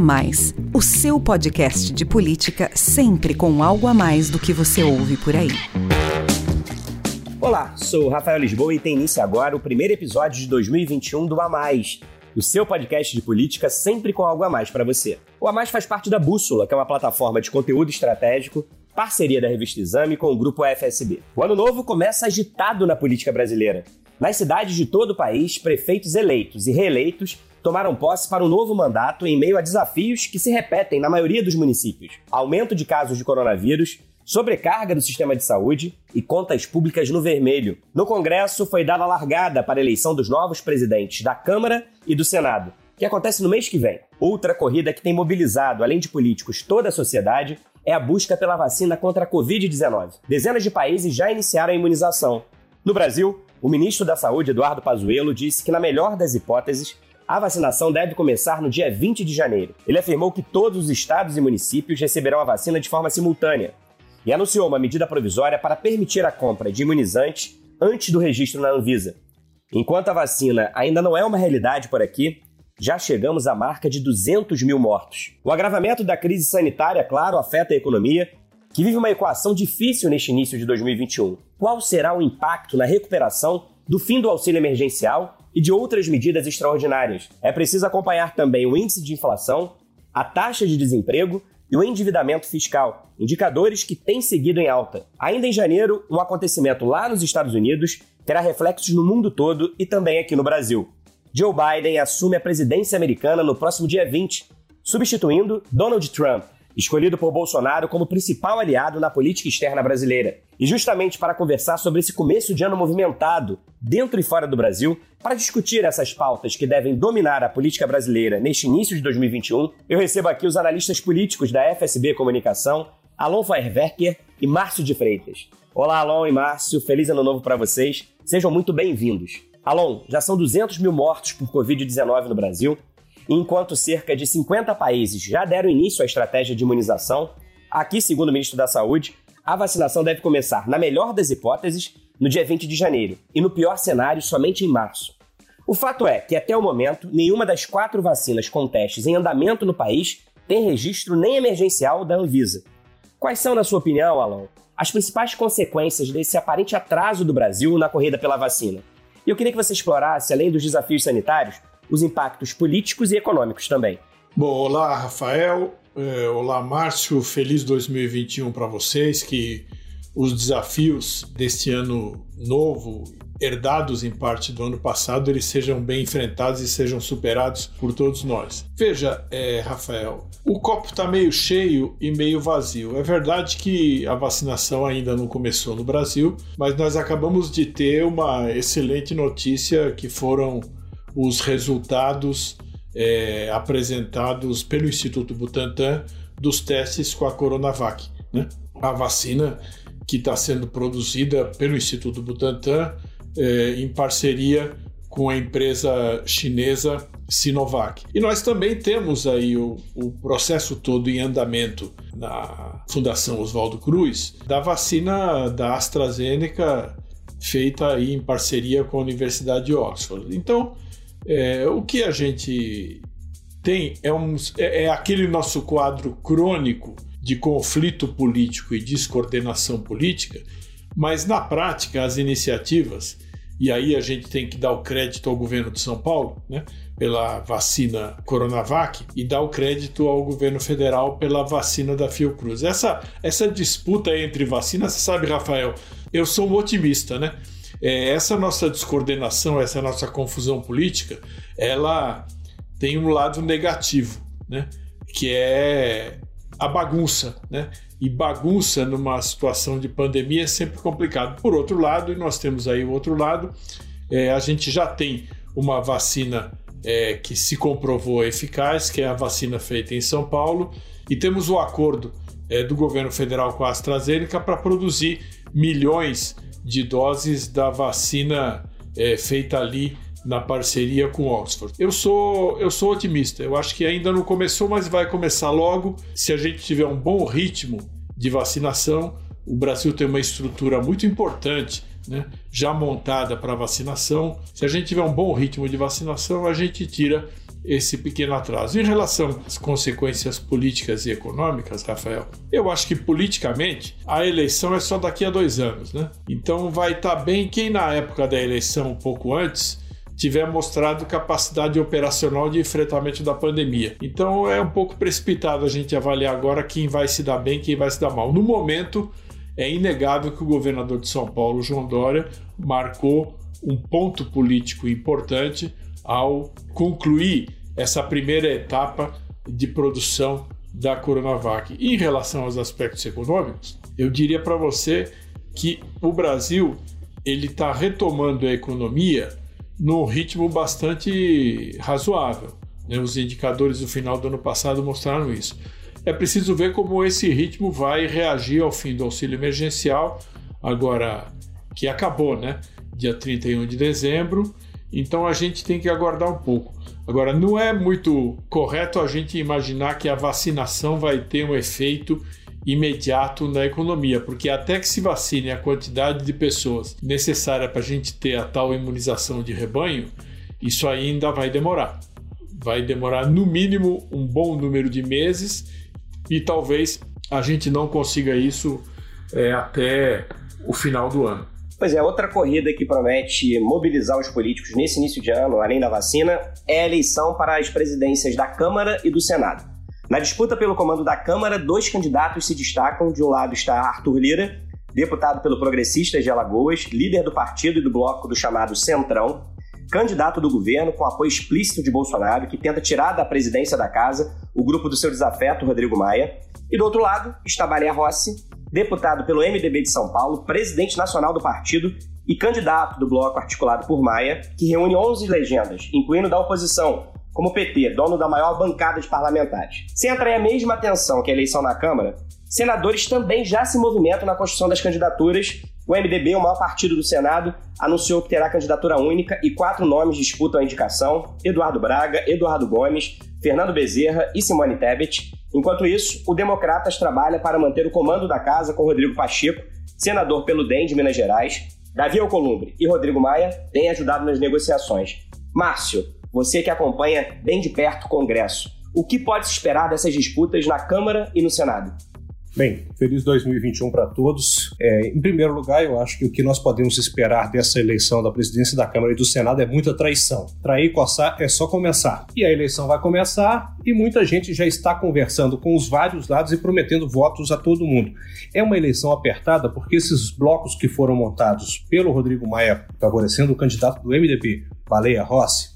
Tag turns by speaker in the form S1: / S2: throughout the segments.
S1: Mais, o seu podcast de política sempre com algo a mais do que você ouve por aí.
S2: Olá, sou Rafael Lisboa e tem início agora o primeiro episódio de 2021 do A Mais, o seu podcast de política sempre com algo a mais para você. O A Mais faz parte da Bússola, que é uma plataforma de conteúdo estratégico, parceria da revista Exame com o grupo FSB. O ano novo começa agitado na política brasileira. Nas cidades de todo o país, prefeitos eleitos e reeleitos tomaram posse para um novo mandato em meio a desafios que se repetem na maioria dos municípios: aumento de casos de coronavírus, sobrecarga do sistema de saúde e contas públicas no vermelho. No Congresso foi dada a largada para a eleição dos novos presidentes da Câmara e do Senado, que acontece no mês que vem. Outra corrida que tem mobilizado, além de políticos, toda a sociedade é a busca pela vacina contra a Covid-19. Dezenas de países já iniciaram a imunização. No Brasil, o ministro da Saúde, Eduardo Pazuello, disse que, na melhor das hipóteses, a vacinação deve começar no dia 20 de janeiro. Ele afirmou que todos os estados e municípios receberão a vacina de forma simultânea e anunciou uma medida provisória para permitir a compra de imunizantes antes do registro na Anvisa. Enquanto a vacina ainda não é uma realidade por aqui, já chegamos à marca de 200 mil mortos. O agravamento da crise sanitária, claro, afeta a economia que vive uma equação difícil neste início de 2021. Qual será o impacto na recuperação do fim do auxílio emergencial e de outras medidas extraordinárias? É preciso acompanhar também o índice de inflação, a taxa de desemprego e o endividamento fiscal, indicadores que têm seguido em alta. Ainda em janeiro, um acontecimento lá nos Estados Unidos terá reflexos no mundo todo e também aqui no Brasil. Joe Biden assume a presidência americana no próximo dia 20, substituindo Donald Trump escolhido por Bolsonaro como principal aliado na política externa brasileira. E justamente para conversar sobre esse começo de ano movimentado, dentro e fora do Brasil, para discutir essas pautas que devem dominar a política brasileira neste início de 2021, eu recebo aqui os analistas políticos da FSB Comunicação, Alon Feierwerker e Márcio de Freitas. Olá, Alon e Márcio, feliz ano novo para vocês. Sejam muito bem-vindos. Alon, já são 200 mil mortos por Covid-19 no Brasil Enquanto cerca de 50 países já deram início à estratégia de imunização, aqui, segundo o ministro da Saúde, a vacinação deve começar, na melhor das hipóteses, no dia 20 de janeiro e, no pior cenário, somente em março. O fato é que, até o momento, nenhuma das quatro vacinas com testes em andamento no país tem registro nem emergencial da Anvisa. Quais são, na sua opinião, Alan, as principais consequências desse aparente atraso do Brasil na corrida pela vacina? E eu queria que você explorasse, além dos desafios sanitários, os impactos políticos e econômicos também.
S3: Bom, olá, Rafael. É, olá, Márcio. Feliz 2021 para vocês. Que os desafios deste ano novo, herdados em parte do ano passado, eles sejam bem enfrentados e sejam superados por todos nós. Veja, é, Rafael, o copo está meio cheio e meio vazio. É verdade que a vacinação ainda não começou no Brasil, mas nós acabamos de ter uma excelente notícia que foram os resultados é, apresentados pelo Instituto Butantan dos testes com a Coronavac. Né? A vacina que está sendo produzida pelo Instituto Butantan é, em parceria com a empresa chinesa Sinovac. E nós também temos aí o, o, processo todo em andamento na Fundação Oswaldo Cruz da vacina da AstraZeneca feita aí em parceria com a Universidade de Oxford. Então, é, o que a gente tem é, um, é, é aquele nosso quadro crônico de conflito político e descoordenação política, mas na prática as iniciativas, e aí a gente tem que dar o crédito ao governo de São Paulo, né, pela vacina Coronavac, e dar o crédito ao governo federal pela vacina da Fiocruz. Essa, essa disputa entre vacinas, você sabe, Rafael, eu sou um otimista, né? É, essa nossa descoordenação, essa nossa confusão política, ela tem um lado negativo, né? que é a bagunça, né? E bagunça numa situação de pandemia é sempre complicado. Por outro lado, e nós temos aí o outro lado, é, a gente já tem uma vacina é, que se comprovou eficaz, que é a vacina feita em São Paulo, e temos o acordo é, do governo federal com a AstraZeneca para produzir milhões de doses da vacina é, feita ali na parceria com Oxford. Eu sou, eu sou otimista. Eu acho que ainda não começou, mas vai começar logo. Se a gente tiver um bom ritmo de vacinação, o Brasil tem uma estrutura muito importante, né, já montada para vacinação. Se a gente tiver um bom ritmo de vacinação, a gente tira esse pequeno atraso. Em relação às consequências políticas e econômicas, Rafael, eu acho que politicamente a eleição é só daqui a dois anos, né? Então vai estar tá bem quem na época da eleição, um pouco antes, tiver mostrado capacidade operacional de enfrentamento da pandemia. Então é um pouco precipitado a gente avaliar agora quem vai se dar bem, quem vai se dar mal. No momento, é inegável que o governador de São Paulo, João Dória, marcou um ponto político importante ao concluir essa primeira etapa de produção da Coronavac. Em relação aos aspectos econômicos, eu diria para você que o Brasil ele está retomando a economia num ritmo bastante razoável. Né? Os indicadores do final do ano passado mostraram isso. É preciso ver como esse ritmo vai reagir ao fim do auxílio emergencial, agora que acabou, né? Dia 31 de dezembro. Então a gente tem que aguardar um pouco. Agora, não é muito correto a gente imaginar que a vacinação vai ter um efeito imediato na economia, porque até que se vacine a quantidade de pessoas necessária para a gente ter a tal imunização de rebanho, isso ainda vai demorar. Vai demorar no mínimo um bom número de meses e talvez a gente não consiga isso é, até o final do ano.
S2: Pois é, outra corrida que promete mobilizar os políticos nesse início de ano, além da vacina, é a eleição para as presidências da Câmara e do Senado. Na disputa pelo comando da Câmara, dois candidatos se destacam. De um lado está Arthur Lira, deputado pelo Progressistas de Alagoas, líder do partido e do bloco do chamado Centrão, candidato do governo com apoio explícito de Bolsonaro, que tenta tirar da presidência da casa o grupo do seu desafeto, Rodrigo Maia. E do outro lado está Maria Rossi, deputado pelo MDB de São Paulo, presidente nacional do partido e candidato do bloco articulado por Maia, que reúne 11 legendas, incluindo da oposição, como PT, dono da maior bancada de parlamentares. Sem atrair a mesma atenção que a eleição na Câmara, senadores também já se movimentam na construção das candidaturas. O MDB, o maior partido do Senado, anunciou que terá candidatura única e quatro nomes disputam a indicação: Eduardo Braga, Eduardo Gomes, Fernando Bezerra e Simone Tebet. Enquanto isso, o Democratas trabalha para manter o comando da casa com Rodrigo Pacheco, senador pelo DEM de Minas Gerais. Davi Alcolumbre e Rodrigo Maia têm ajudado nas negociações. Márcio, você que acompanha bem de perto o Congresso, o que pode se esperar dessas disputas na Câmara e no Senado?
S4: Bem, feliz 2021 para todos. É, em primeiro lugar, eu acho que o que nós podemos esperar dessa eleição da presidência da Câmara e do Senado é muita traição. Trair e coçar é só começar. E a eleição vai começar e muita gente já está conversando com os vários lados e prometendo votos a todo mundo. É uma eleição apertada porque esses blocos que foram montados pelo Rodrigo Maia, favorecendo o candidato do MDB, Baleia Rossi,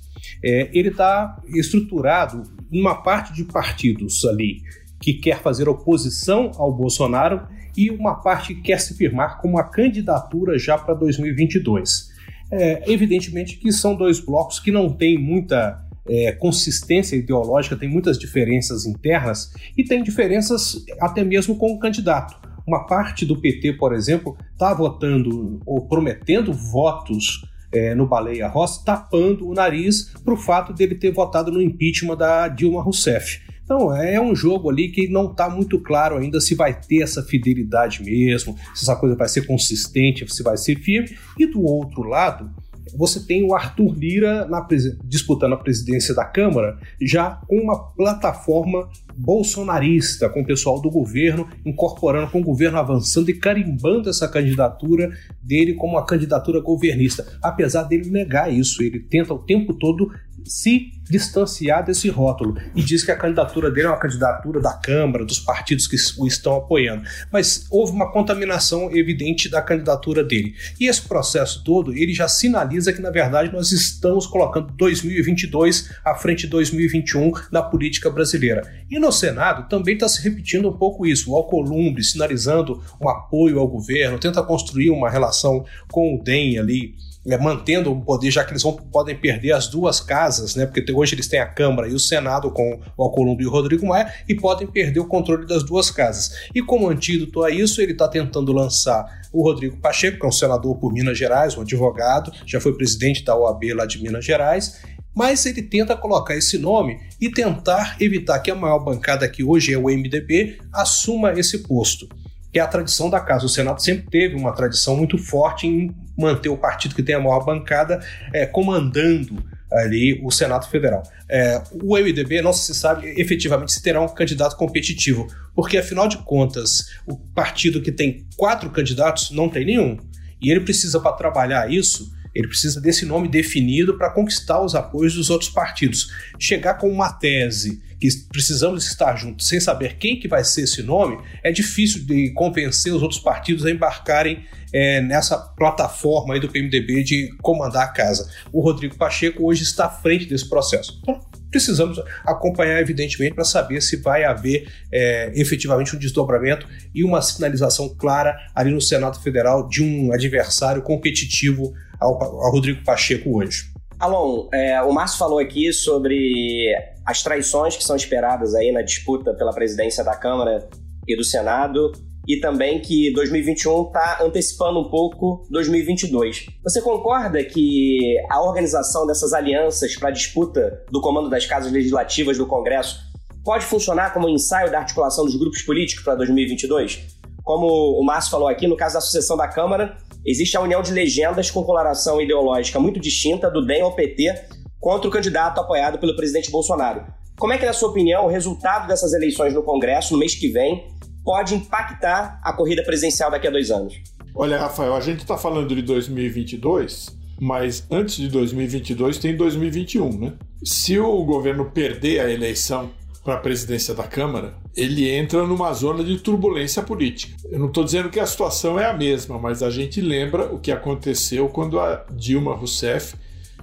S4: é, ele está estruturado numa parte de partidos ali que quer fazer oposição ao Bolsonaro e uma parte que quer se firmar como uma candidatura já para 2022. É, evidentemente que são dois blocos que não têm muita é, consistência ideológica, tem muitas diferenças internas e tem diferenças até mesmo com o candidato. Uma parte do PT, por exemplo, está votando ou prometendo votos é, no Baleia Rossi, tapando o nariz para o fato dele ter votado no impeachment da Dilma Rousseff. Então, é um jogo ali que não está muito claro ainda se vai ter essa fidelidade mesmo, se essa coisa vai ser consistente, se vai ser firme. E do outro lado, você tem o Arthur Lira na, disputando a presidência da Câmara, já com uma plataforma bolsonarista, com o pessoal do governo incorporando, com o governo avançando e carimbando essa candidatura dele como uma candidatura governista. Apesar dele negar isso, ele tenta o tempo todo se distanciar desse rótulo e diz que a candidatura dele é uma candidatura da Câmara, dos partidos que o estão apoiando. Mas houve uma contaminação evidente da candidatura dele. E esse processo todo, ele já sinaliza que, na verdade, nós estamos colocando 2022 à frente de 2021 na política brasileira. E no Senado também está se repetindo um pouco isso. O Alcolumbre sinalizando um apoio ao governo, tenta construir uma relação com o DEM ali é, mantendo o poder, já que eles vão, podem perder as duas casas, né? Porque hoje eles têm a Câmara e o Senado com o Alcolumbre e o Rodrigo Maia e podem perder o controle das duas casas. E como antídoto a isso, ele está tentando lançar o Rodrigo Pacheco, que é um senador por Minas Gerais, um advogado, já foi presidente da OAB lá de Minas Gerais, mas ele tenta colocar esse nome e tentar evitar que a maior bancada que hoje é o MDB assuma esse posto que é a tradição da casa. O Senado sempre teve uma tradição muito forte em manter o partido que tem a maior bancada é, comandando ali o Senado Federal. É, o MDB não se sabe efetivamente se terá um candidato competitivo, porque afinal de contas, o partido que tem quatro candidatos não tem nenhum. E ele precisa, para trabalhar isso, ele precisa desse nome definido para conquistar os apoios dos outros partidos. Chegar com uma tese que precisamos estar juntos sem saber quem que vai ser esse nome, é difícil de convencer os outros partidos a embarcarem é, nessa plataforma aí do PMDB de comandar a casa. O Rodrigo Pacheco hoje está à frente desse processo. Então, precisamos acompanhar, evidentemente, para saber se vai haver é, efetivamente um desdobramento e uma sinalização clara ali no Senado Federal de um adversário competitivo ao, ao Rodrigo Pacheco hoje.
S2: Alon, é, o Márcio falou aqui sobre as traições que são esperadas aí na disputa pela presidência da Câmara e do Senado e também que 2021 está antecipando um pouco 2022. Você concorda que a organização dessas alianças para disputa do comando das casas legislativas do Congresso pode funcionar como um ensaio da articulação dos grupos políticos para 2022? Como o Márcio falou aqui, no caso da sucessão da Câmara, existe a união de legendas com coloração ideológica muito distinta do DEM ao PT contra o candidato apoiado pelo presidente Bolsonaro. Como é que, na sua opinião, o resultado dessas eleições no Congresso no mês que vem pode impactar a corrida presidencial daqui a dois anos?
S3: Olha, Rafael, a gente está falando de 2022, mas antes de 2022 tem 2021, né? Se o governo perder a eleição para a presidência da Câmara, ele entra numa zona de turbulência política. Eu não estou dizendo que a situação é a mesma, mas a gente lembra o que aconteceu quando a Dilma Rousseff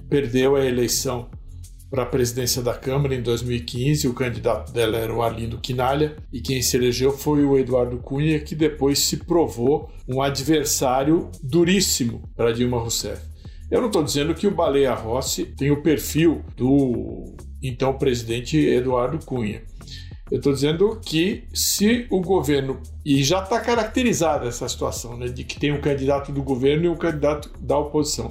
S3: perdeu a eleição para a presidência da Câmara em 2015. O candidato dela era o Arlindo Quinalha e quem se elegeu foi o Eduardo Cunha, que depois se provou um adversário duríssimo para Dilma Rousseff. Eu não estou dizendo que o Baleia Rossi tem o perfil do então presidente Eduardo Cunha. Eu estou dizendo que se o governo. E já está caracterizada essa situação, né, de que tem um candidato do governo e um candidato da oposição.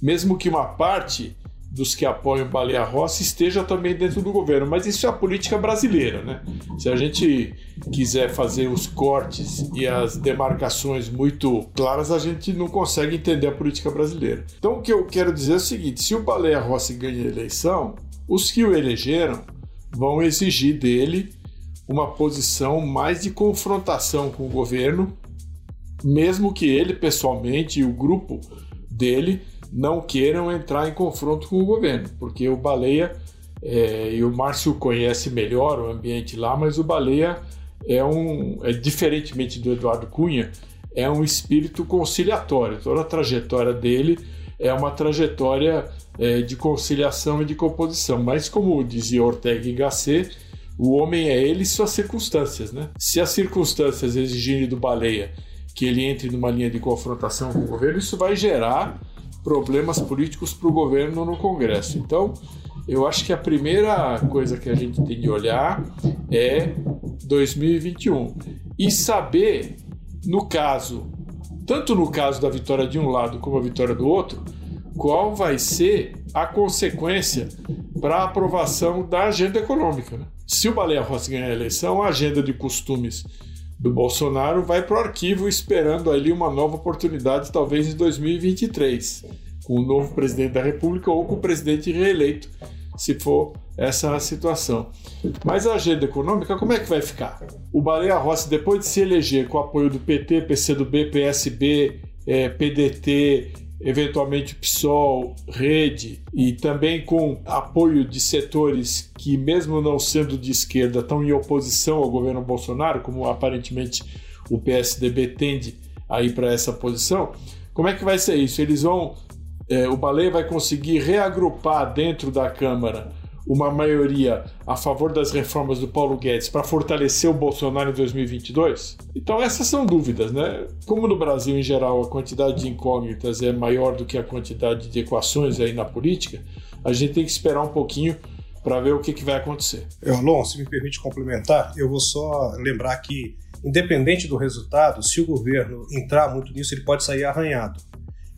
S3: Mesmo que uma parte dos que apoiam Baleia Rossi esteja também dentro do governo. Mas isso é a política brasileira, né? Se a gente quiser fazer os cortes e as demarcações muito claras, a gente não consegue entender a política brasileira. Então o que eu quero dizer é o seguinte: se o Baleia Rossi ganha a eleição, os que o elegeram vão exigir dele uma posição mais de confrontação com o governo, mesmo que ele pessoalmente e o grupo dele não queiram entrar em confronto com o governo, porque o Baleia, é, e o Márcio conhece melhor o ambiente lá, mas o Baleia é um, é, diferentemente do Eduardo Cunha, é um espírito conciliatório. Toda a trajetória dele é uma trajetória é, de conciliação e de composição. Mas, como dizia Ortega y Gasset, o homem é ele e suas circunstâncias. Né? Se as circunstâncias exigirem do Baleia que ele entre numa linha de confrontação com o governo, isso vai gerar problemas políticos para o governo no Congresso. Então, eu acho que a primeira coisa que a gente tem de olhar é 2021 e saber, no caso, tanto no caso da vitória de um lado como a vitória do outro, qual vai ser a consequência para a aprovação da agenda econômica. Né? Se o Baleia Rossi ganhar a eleição, a agenda de costumes do Bolsonaro vai para o arquivo esperando ali uma nova oportunidade, talvez em 2023, com o novo presidente da República ou com o presidente reeleito, se for essa a situação. Mas a agenda econômica, como é que vai ficar? O Baleia Rossi, depois de se eleger com o apoio do PT, PCdoB, PSB, é, PDT, eventualmente PSOL, Rede, e também com apoio de setores que, mesmo não sendo de esquerda, estão em oposição ao governo Bolsonaro, como aparentemente o PSDB tende a ir para essa posição. Como é que vai ser isso? Eles vão. É, o Baleia vai conseguir reagrupar dentro da Câmara uma maioria a favor das reformas do Paulo Guedes para fortalecer o Bolsonaro em 2022? Então essas são dúvidas, né? Como no Brasil em geral a quantidade de incógnitas é maior do que a quantidade de equações aí na política, a gente tem que esperar um pouquinho para ver o que, que vai acontecer.
S4: Elon, se me permite complementar, eu vou só lembrar que, independente do resultado, se o governo entrar muito nisso, ele pode sair arranhado.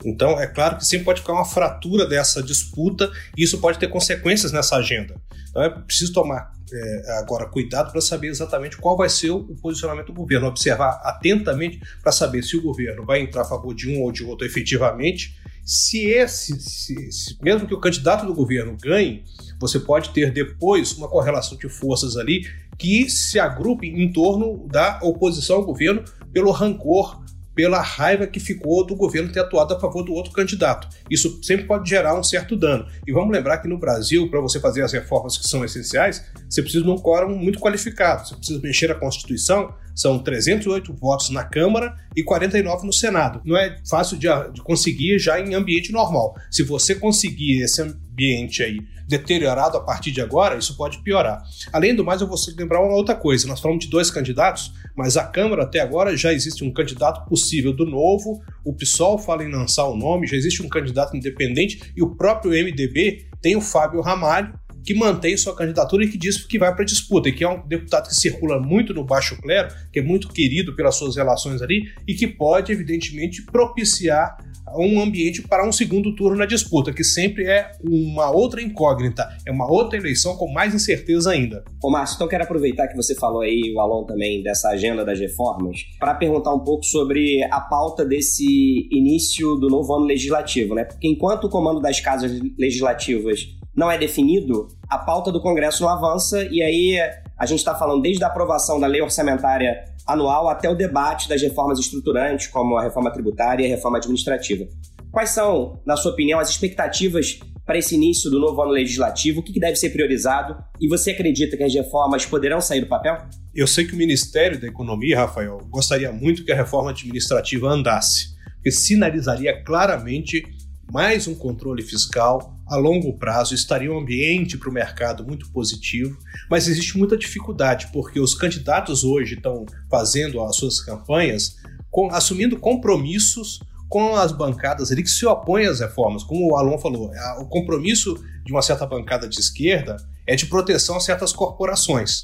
S4: Então, é claro que sempre pode ficar uma fratura dessa disputa e isso pode ter consequências nessa agenda. Então, é preciso tomar é, agora cuidado para saber exatamente qual vai ser o posicionamento do governo, observar atentamente para saber se o governo vai entrar a favor de um ou de outro efetivamente. Se esse, se, se, mesmo que o candidato do governo ganhe, você pode ter depois uma correlação de forças ali que se agrupe em torno da oposição ao governo pelo rancor pela raiva que ficou do governo ter atuado a favor do outro candidato. Isso sempre pode gerar um certo dano. E vamos lembrar que no Brasil, para você fazer as reformas que são essenciais, você precisa de um quórum muito qualificado. Você precisa mexer a Constituição, são 308 votos na Câmara e 49 no Senado. Não é fácil de, de conseguir já em ambiente normal. Se você conseguir esse ambiente aí deteriorado a partir de agora, isso pode piorar. Além do mais, eu vou lembrar uma outra coisa. Nós falamos de dois candidatos, mas a Câmara até agora já existe um candidato possível do novo, o PSOL fala em lançar o nome, já existe um candidato independente e o próprio MDB tem o Fábio Ramalho, que mantém sua candidatura e que diz que vai para a disputa, e que é um deputado que circula muito no baixo clero, que é muito querido pelas suas relações ali, e que pode, evidentemente, propiciar um ambiente para um segundo turno na disputa, que sempre é uma outra incógnita, é uma outra eleição com mais incerteza ainda.
S2: Ô Márcio, então quero aproveitar que você falou aí, o Alon também, dessa agenda das reformas, para perguntar um pouco sobre a pauta desse início do novo ano legislativo, né? Porque enquanto o comando das casas legislativas não é definido, a pauta do Congresso não avança e aí a gente está falando desde a aprovação da lei orçamentária anual até o debate das reformas estruturantes, como a reforma tributária e a reforma administrativa. Quais são, na sua opinião, as expectativas para esse início do novo ano legislativo? O que deve ser priorizado? E você acredita que as reformas poderão sair do papel?
S4: Eu sei que o Ministério da Economia, Rafael, gostaria muito que a reforma administrativa andasse, porque sinalizaria claramente mais um controle fiscal a longo prazo estaria um ambiente para o mercado muito positivo, mas existe muita dificuldade porque os candidatos hoje estão fazendo as suas campanhas com, assumindo compromissos com as bancadas ali que se opõem às reformas. Como o Alon falou, o compromisso de uma certa bancada de esquerda é de proteção a certas corporações.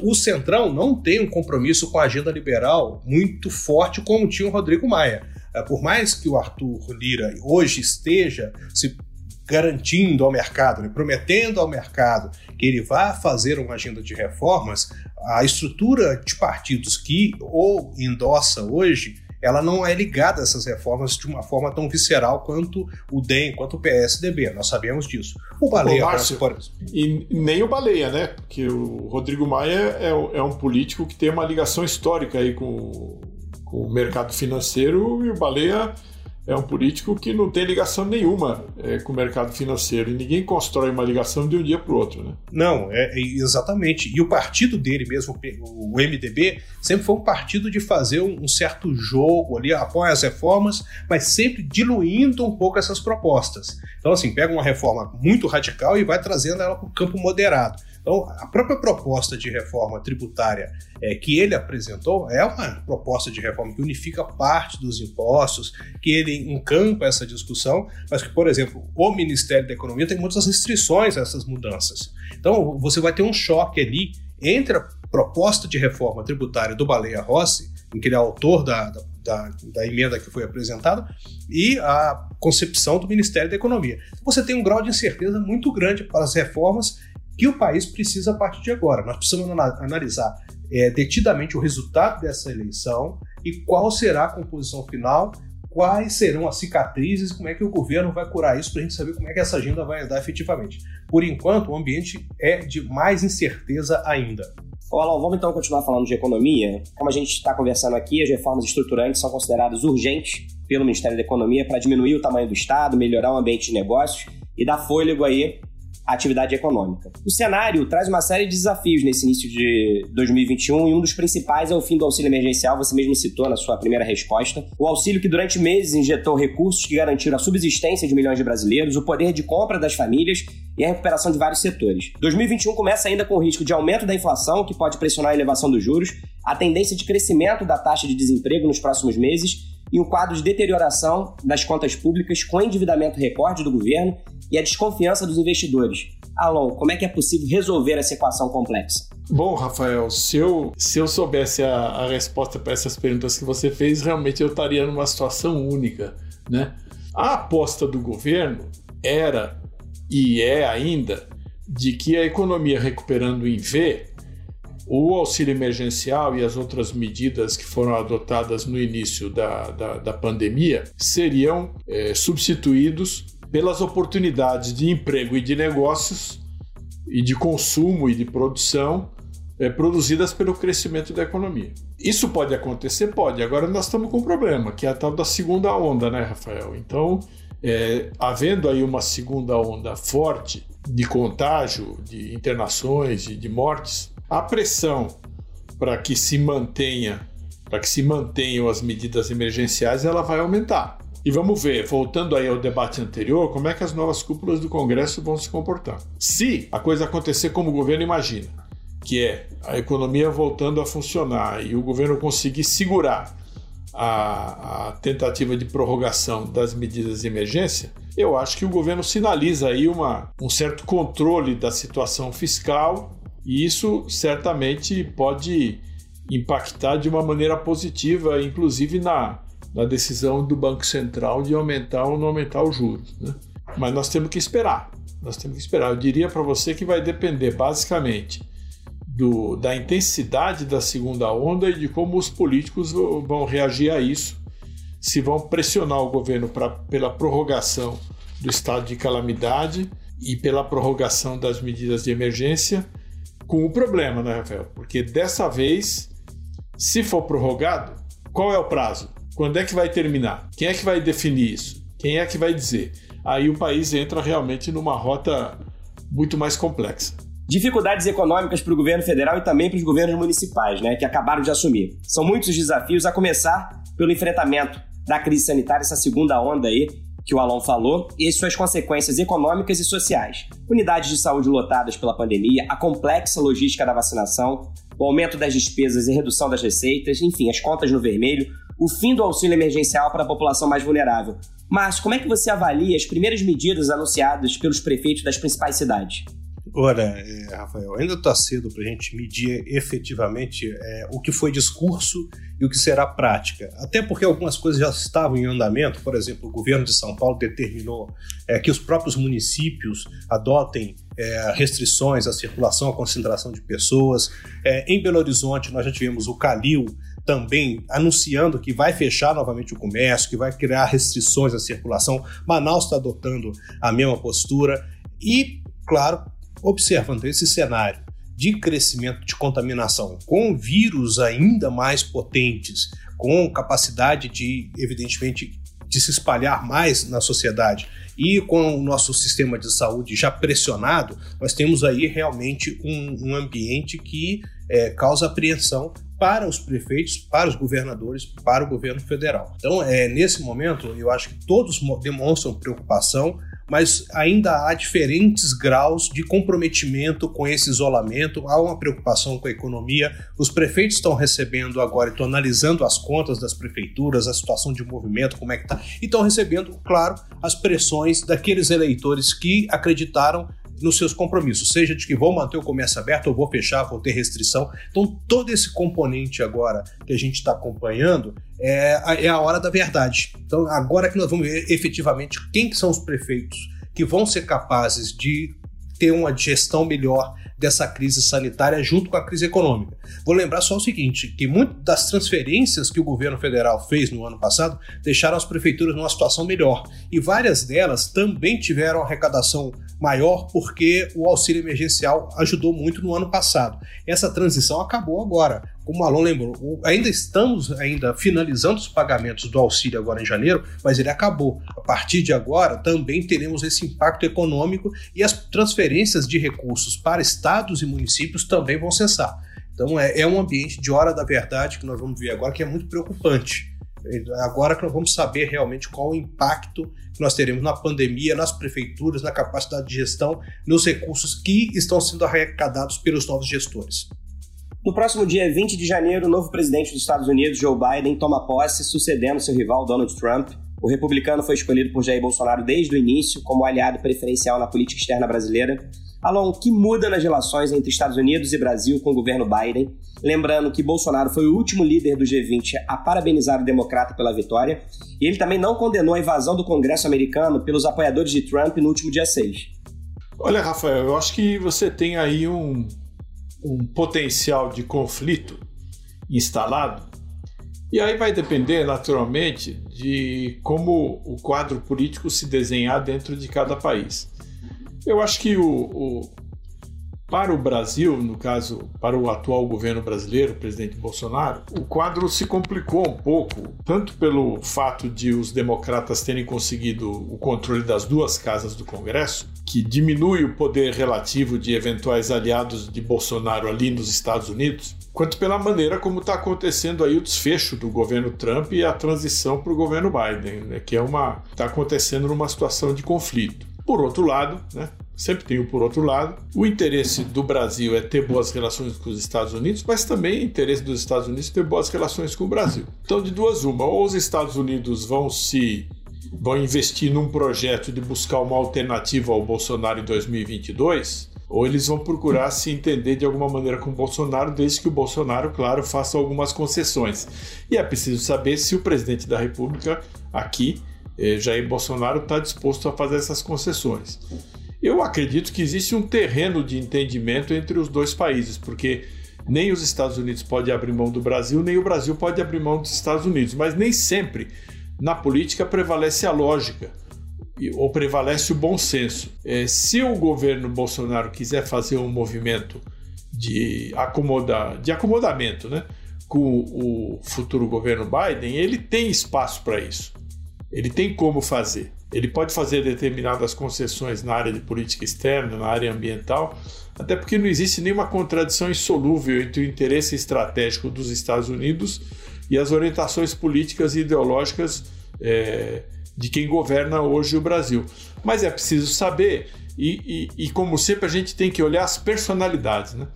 S4: O Centrão não tem um compromisso com a agenda liberal muito forte como tinha o Rodrigo Maia. É, por mais que o Arthur Lira hoje esteja se garantindo ao mercado, né, prometendo ao mercado que ele vai fazer uma agenda de reformas, a estrutura de partidos que o endossa hoje ela não é ligada a essas reformas de uma forma tão visceral quanto o DEM, quanto o PSDB. Nós sabemos disso.
S3: O Baleia, Ô, Márcio, por... e nem o Baleia, né? Porque o Rodrigo Maia é, é um político que tem uma ligação histórica aí com com o mercado financeiro e o Baleia é um político que não tem ligação nenhuma é, com o mercado financeiro e ninguém constrói uma ligação de um dia para o outro, né?
S4: Não, é, é, exatamente. E o partido dele mesmo, o MDB, sempre foi um partido de fazer um, um certo jogo ali, apoia as reformas, mas sempre diluindo um pouco essas propostas. Então, assim, pega uma reforma muito radical e vai trazendo ela para o campo moderado. Então, a própria proposta de reforma tributária é, que ele apresentou é uma proposta de reforma que unifica parte dos impostos, que ele encampa essa discussão, mas que, por exemplo, o Ministério da Economia tem muitas restrições a essas mudanças. Então, você vai ter um choque ali entre a proposta de reforma tributária do Baleia Rossi, em que ele é autor da, da, da, emenda que foi apresentada, e a concepção do Ministério da Economia. Você tem um grau de incerteza muito grande para as reformas que o país precisa a partir de agora. Nós precisamos analisar é, detidamente o resultado dessa eleição e qual será a composição final, quais serão as cicatrizes, como é que o governo vai curar isso para a gente saber como é que essa agenda vai andar efetivamente. Por enquanto, o ambiente é de mais incerteza ainda.
S2: Olá, vamos então continuar falando de economia. Como a gente está conversando aqui, as reformas estruturantes são consideradas urgentes pelo Ministério da Economia para diminuir o tamanho do Estado, melhorar o ambiente de negócios e dar fôlego aí atividade econômica. O cenário traz uma série de desafios nesse início de 2021 e um dos principais é o fim do auxílio emergencial, você mesmo citou na sua primeira resposta. O auxílio que durante meses injetou recursos que garantiram a subsistência de milhões de brasileiros, o poder de compra das famílias e a recuperação de vários setores. 2021 começa ainda com o risco de aumento da inflação, que pode pressionar a elevação dos juros, a tendência de crescimento da taxa de desemprego nos próximos meses e um quadro de deterioração das contas públicas com endividamento recorde do governo e a desconfiança dos investidores. Alon, como é que é possível resolver essa equação complexa?
S3: Bom, Rafael, se eu, se eu soubesse a, a resposta para essas perguntas que você fez, realmente eu estaria numa situação única. Né? A aposta do governo era e é ainda de que a economia recuperando em V, o auxílio emergencial e as outras medidas que foram adotadas no início da, da, da pandemia seriam é, substituídos pelas oportunidades de emprego e de negócios e de consumo e de produção é, produzidas pelo crescimento da economia. Isso pode acontecer? Pode. Agora nós estamos com um problema, que é a tal da segunda onda, né, Rafael? Então, é, havendo aí uma segunda onda forte de contágio, de internações e de mortes, a pressão para que se mantenha, para que se mantenham as medidas emergenciais, ela vai aumentar. E vamos ver, voltando aí ao debate anterior, como é que as novas cúpulas do Congresso vão se comportar. Se a coisa acontecer como o governo imagina, que é a economia voltando a funcionar e o governo conseguir segurar a, a, tentativa de prorrogação das medidas de emergência, eu acho que o governo sinaliza aí uma, um certo controle da situação fiscal e isso certamente pode impactar de uma maneira positiva, inclusive na, na decisão do Banco Central de aumentar ou não aumentar os juros. Né? Mas nós temos que esperar. Nós temos que esperar. Eu diria para você que vai depender basicamente do, da intensidade da segunda onda e de como os políticos vão reagir a isso, se vão pressionar o governo pra, pela prorrogação do estado de calamidade e pela prorrogação das medidas de emergência, com o problema, né, Rafael? Porque dessa vez, se for prorrogado, qual é o prazo? Quando é que vai terminar? Quem é que vai definir isso? Quem é que vai dizer? Aí o país entra realmente numa rota muito mais complexa
S2: dificuldades econômicas para o governo federal e também para os governos municipais, né, que acabaram de assumir. São muitos os desafios, a começar pelo enfrentamento da crise sanitária, essa segunda onda aí que o Alon falou, e suas consequências econômicas e sociais. Unidades de saúde lotadas pela pandemia, a complexa logística da vacinação, o aumento das despesas e redução das receitas, enfim, as contas no vermelho, o fim do auxílio emergencial para a população mais vulnerável. Mas como é que você avalia as primeiras medidas anunciadas pelos prefeitos das principais cidades?
S4: Olha, é, Rafael, ainda está cedo para a gente medir efetivamente é, o que foi discurso e o que será prática. Até porque algumas coisas já estavam em andamento, por exemplo, o governo de São Paulo determinou é, que os próprios municípios adotem é, restrições à circulação, à concentração de pessoas. É, em Belo Horizonte, nós já tivemos o Calil também anunciando que vai fechar novamente o comércio, que vai criar restrições à circulação. Manaus está adotando a mesma postura. E, claro, Observando esse cenário de crescimento de contaminação com vírus ainda mais potentes, com capacidade de, evidentemente, de se espalhar mais na sociedade e com o nosso sistema de saúde já pressionado, nós temos aí realmente um, um ambiente que é, causa apreensão para os prefeitos, para os governadores, para o governo federal. Então, é, nesse momento, eu acho que todos demonstram preocupação mas ainda há diferentes graus de comprometimento com esse isolamento, há uma preocupação com a economia. Os prefeitos estão recebendo agora, estão analisando as contas das prefeituras, a situação de movimento, como é que está, e estão recebendo, claro, as pressões daqueles eleitores que acreditaram nos seus compromissos, seja de que vou manter o comércio aberto ou vou fechar, vou ter restrição. Então, todo esse componente agora que a gente está acompanhando é a, é a hora da verdade. Então, agora que nós vamos ver efetivamente quem que são os prefeitos que vão ser capazes de ter uma gestão melhor dessa crise sanitária junto com a crise econômica. Vou lembrar só o seguinte, que muitas das transferências que o governo federal fez no ano passado deixaram as prefeituras numa situação melhor e várias delas também tiveram arrecadação maior porque o auxílio emergencial ajudou muito no ano passado. Essa transição acabou agora. Como o Alon lembrou, ainda estamos ainda finalizando os pagamentos do auxílio agora em janeiro, mas ele acabou. A partir de agora também teremos esse impacto econômico e as transferências de recursos para estados e municípios também vão cessar. Então é, é um ambiente de hora da verdade que nós vamos ver agora que é muito preocupante. Agora que nós vamos saber realmente qual o impacto que nós teremos na pandemia, nas prefeituras, na capacidade de gestão, nos recursos que estão sendo arrecadados pelos novos gestores.
S2: No próximo dia 20 de janeiro, o novo presidente dos Estados Unidos, Joe Biden, toma posse, sucedendo seu rival Donald Trump. O republicano foi escolhido por Jair Bolsonaro desde o início como aliado preferencial na política externa brasileira. Alon, que muda nas relações entre Estados Unidos e Brasil com o governo Biden? Lembrando que Bolsonaro foi o último líder do G20 a parabenizar o democrata pela vitória, e ele também não condenou a invasão do Congresso americano pelos apoiadores de Trump no último dia 6.
S3: Olha, Rafael, eu acho que você tem aí um, um potencial de conflito instalado, e aí vai depender, naturalmente, de como o quadro político se desenhar dentro de cada país. Eu acho que o, o, para o Brasil, no caso, para o atual governo brasileiro, o presidente Bolsonaro, o quadro se complicou um pouco, tanto pelo fato de os democratas terem conseguido o controle das duas casas do Congresso, que diminui o poder relativo de eventuais aliados de Bolsonaro ali nos Estados Unidos, quanto pela maneira como está acontecendo aí o desfecho do governo Trump e a transição para o governo Biden, né, que é uma está acontecendo numa situação de conflito. Por outro lado, né, sempre tem o por outro lado, o interesse do Brasil é ter boas relações com os Estados Unidos, mas também o interesse dos Estados Unidos é ter boas relações com o Brasil. Então, de duas uma, ou os Estados Unidos vão se vão investir num projeto de buscar uma alternativa ao Bolsonaro em 2022, ou eles vão procurar se entender de alguma maneira com o Bolsonaro, desde que o Bolsonaro, claro, faça algumas concessões. E é preciso saber se o presidente da República aqui eh, Jair Bolsonaro está disposto a fazer essas concessões. Eu acredito que existe um terreno de entendimento entre os dois países, porque nem os Estados Unidos podem abrir mão do Brasil, nem o Brasil pode abrir mão dos Estados Unidos. Mas nem sempre na política prevalece a lógica ou prevalece o bom senso. É, se o governo Bolsonaro quiser fazer um movimento de, acomodar, de acomodamento né, com o futuro governo Biden, ele tem espaço para isso. Ele tem como fazer. Ele pode fazer determinadas concessões na área de política externa, na área ambiental, até porque não existe nenhuma contradição insolúvel entre o interesse estratégico dos Estados Unidos e as orientações políticas e ideológicas é, de quem governa hoje o Brasil. Mas é preciso saber, e, e, e como sempre, a gente tem que olhar as personalidades. Né?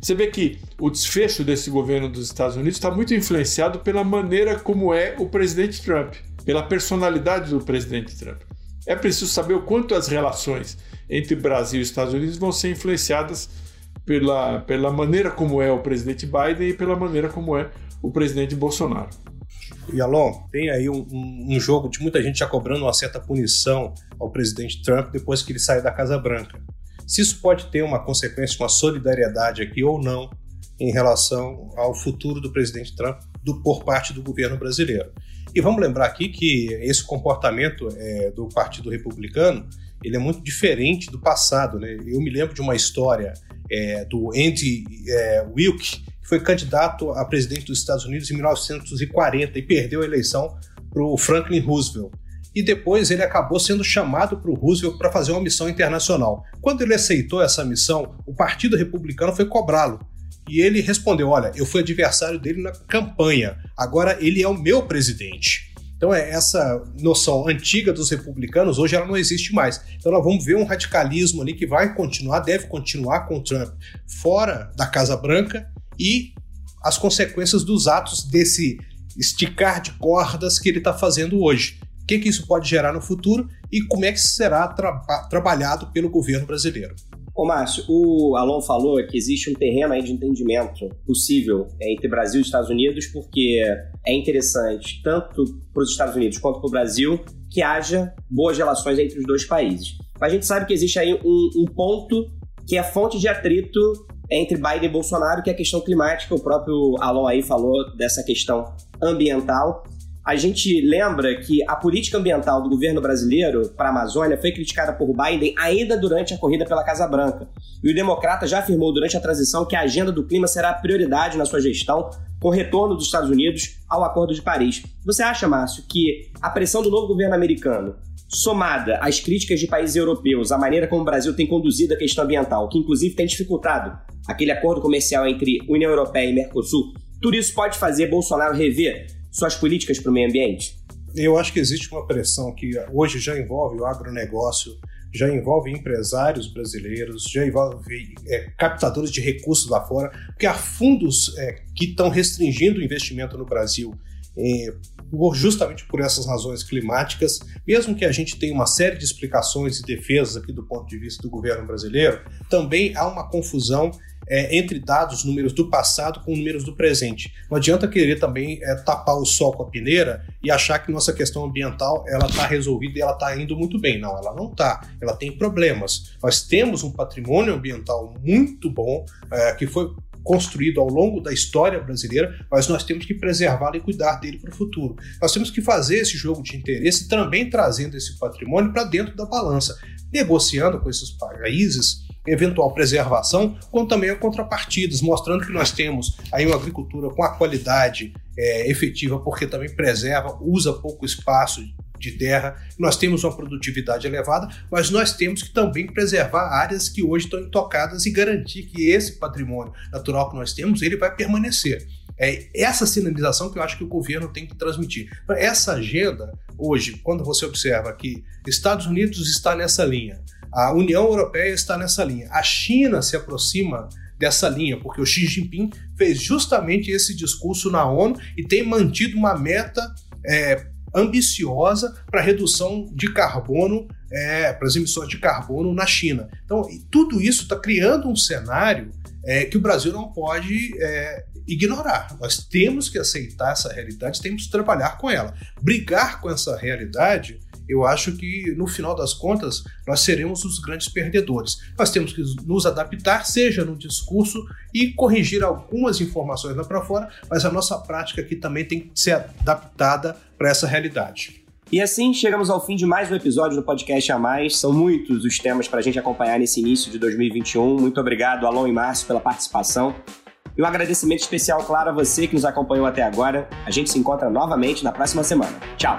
S3: Você vê que o desfecho desse governo dos Estados Unidos está muito influenciado pela maneira como é o presidente Trump pela personalidade do presidente Trump. É preciso saber o quanto as relações entre Brasil e Estados Unidos vão ser influenciadas pela, pela maneira como é o presidente Biden e pela maneira como é o presidente Bolsonaro.
S4: E Alon, tem aí um, um, jogo de muita gente já cobrando uma certa punição ao presidente Trump depois que ele sai da Casa Branca. Se isso pode ter uma consequência, uma solidariedade aqui ou não em relação ao futuro do presidente Trump do, por parte do governo brasileiro. E vamos lembrar aqui que esse comportamento é, do Partido Republicano ele é muito diferente do passado. Né? Eu me lembro de uma história é, do Andy é, Wilk, que foi candidato a presidente dos Estados Unidos em 1940 e perdeu a eleição para o Franklin Roosevelt. E depois ele acabou sendo chamado para o Roosevelt para fazer uma missão internacional. Quando ele aceitou essa missão, o Partido Republicano foi cobrá-lo e ele respondeu: Olha, eu fui adversário dele na campanha, agora ele é o meu presidente. Então, é essa noção antiga dos republicanos, hoje ela não existe mais. Então, nós vamos ver um radicalismo ali que vai continuar, deve continuar com o Trump fora da Casa Branca e as consequências dos atos desse esticar de cordas que ele está fazendo hoje. O que, que isso pode gerar no futuro e como é que será tra trabalhado pelo governo brasileiro.
S2: Ô Márcio, o Alon falou que existe um terreno aí de entendimento possível entre Brasil e Estados Unidos, porque é interessante tanto para os Estados Unidos quanto para o Brasil que haja boas relações entre os dois países. Mas a gente sabe que existe aí um, um ponto que é fonte de atrito entre Biden e Bolsonaro, que é a questão climática. O próprio Alon aí falou dessa questão ambiental a gente lembra que a política ambiental do governo brasileiro para a Amazônia foi criticada por Biden ainda durante a corrida pela Casa Branca. E o democrata já afirmou durante a transição que a agenda do clima será prioridade na sua gestão, com retorno dos Estados Unidos ao Acordo de Paris. Você acha, Márcio, que a pressão do novo governo americano, somada às críticas de países europeus, a maneira como o Brasil tem conduzido a questão ambiental, que inclusive tem dificultado aquele acordo comercial entre União Europeia e Mercosul, tudo isso pode fazer Bolsonaro rever suas políticas para o meio ambiente?
S4: Eu acho que existe uma pressão que hoje já envolve o agronegócio, já envolve empresários brasileiros, já envolve é, captadores de recursos lá fora, porque há fundos é, que estão restringindo o investimento no Brasil é, justamente por essas razões climáticas, mesmo que a gente tenha uma série de explicações e defesas aqui do ponto de vista do governo brasileiro, também há uma confusão é, entre dados, números do passado com números do presente. Não adianta querer também é, tapar o sol com a peneira e achar que nossa questão ambiental ela está resolvida e ela está indo muito bem. Não, ela não está. Ela tem problemas. Nós temos um patrimônio ambiental muito bom é, que foi construído ao longo da história brasileira, mas nós temos que preservá-lo e cuidar dele para o futuro. Nós temos que fazer esse jogo de interesse também trazendo esse patrimônio para dentro da balança, negociando com esses países eventual preservação, como também a contrapartidas, mostrando que nós temos aí uma agricultura com a qualidade é, efetiva, porque também preserva, usa pouco espaço de terra, nós temos uma produtividade elevada, mas nós temos que também preservar áreas que hoje estão intocadas e garantir que esse patrimônio natural que nós temos, ele vai permanecer. É essa sinalização que eu acho que o governo tem que transmitir. Essa agenda, hoje, quando você observa que Estados Unidos está nessa linha, a União Europeia está nessa linha. A China se aproxima dessa linha, porque o Xi Jinping fez justamente esse discurso na ONU e tem mantido uma meta é, ambiciosa para redução de carbono, é, para as emissões de carbono na China. Então, tudo isso está criando um cenário é, que o Brasil não pode é, ignorar. Nós temos que aceitar essa realidade, temos que trabalhar com ela. Brigar com essa realidade eu acho que no final das contas nós seremos os grandes perdedores. Nós temos que nos adaptar, seja no discurso e corrigir algumas informações lá para fora, mas a nossa prática aqui também tem que ser adaptada para essa realidade.
S2: E assim chegamos ao fim de mais um episódio do podcast A Mais. São muitos os temas para a gente acompanhar nesse início de 2021. Muito obrigado, Alon e Márcio, pela participação. E um agradecimento especial, claro, a você que nos acompanhou até agora. A gente se encontra novamente na próxima semana. Tchau!